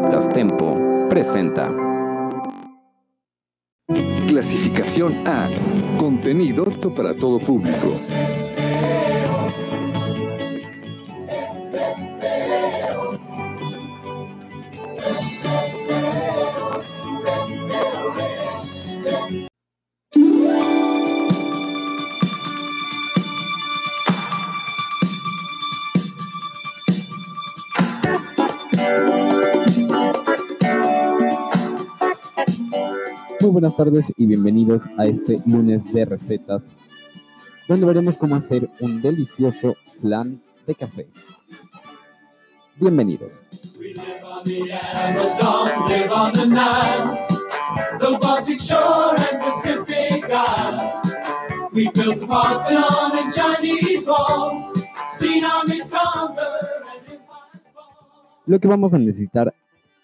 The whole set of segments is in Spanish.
Podcast Tempo presenta. Clasificación A. Contenido para todo público. Muy buenas tardes y bienvenidos a este lunes de recetas, donde veremos cómo hacer un delicioso flan de café. Bienvenidos. Lo que vamos a necesitar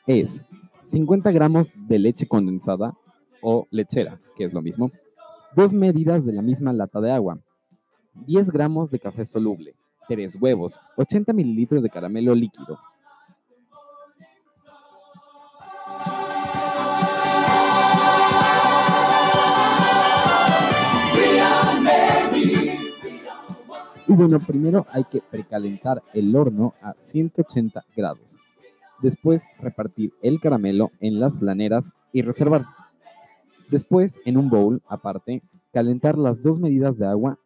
es 50 gramos de leche condensada o lechera, que es lo mismo, dos medidas de la misma lata de agua, 10 gramos de café soluble, 3 huevos, 80 mililitros de caramelo líquido, Y bueno, primero hay que precalentar el horno a 180 grados. Después repartir el caramelo en las flaneras y reservar. Después, en un bowl aparte, calentar las dos medidas de agua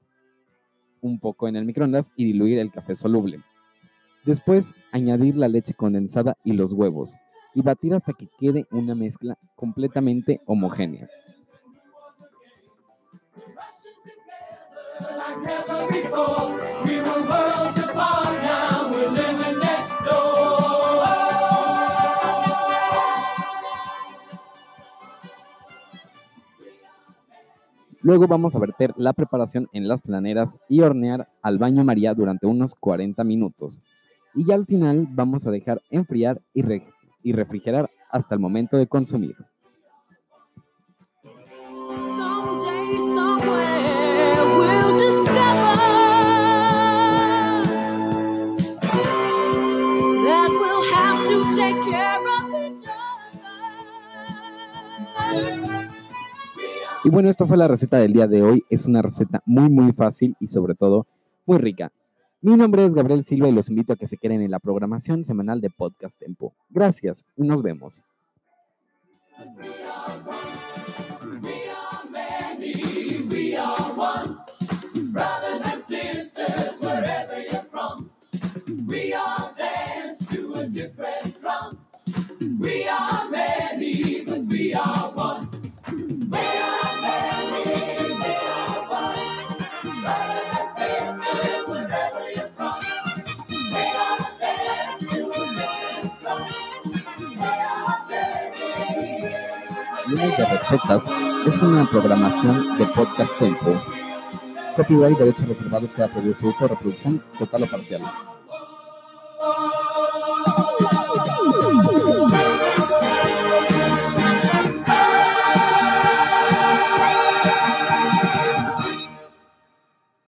un poco en el microondas y diluir el café soluble. Después, añadir la leche condensada y los huevos y batir hasta que quede una mezcla completamente homogénea. Luego vamos a verter la preparación en las planeras y hornear al baño María durante unos 40 minutos. Y ya al final vamos a dejar enfriar y, y refrigerar hasta el momento de consumir. Y bueno, esto fue la receta del día de hoy. Es una receta muy, muy fácil y sobre todo muy rica. Mi nombre es Gabriel Silva y los invito a que se queden en la programación semanal de Podcast Tempo. Gracias y nos vemos. We De Recetas es una programación de Podcast Tempo. Copyright Derechos Reservados cada previo uso, reproducción total o parcial.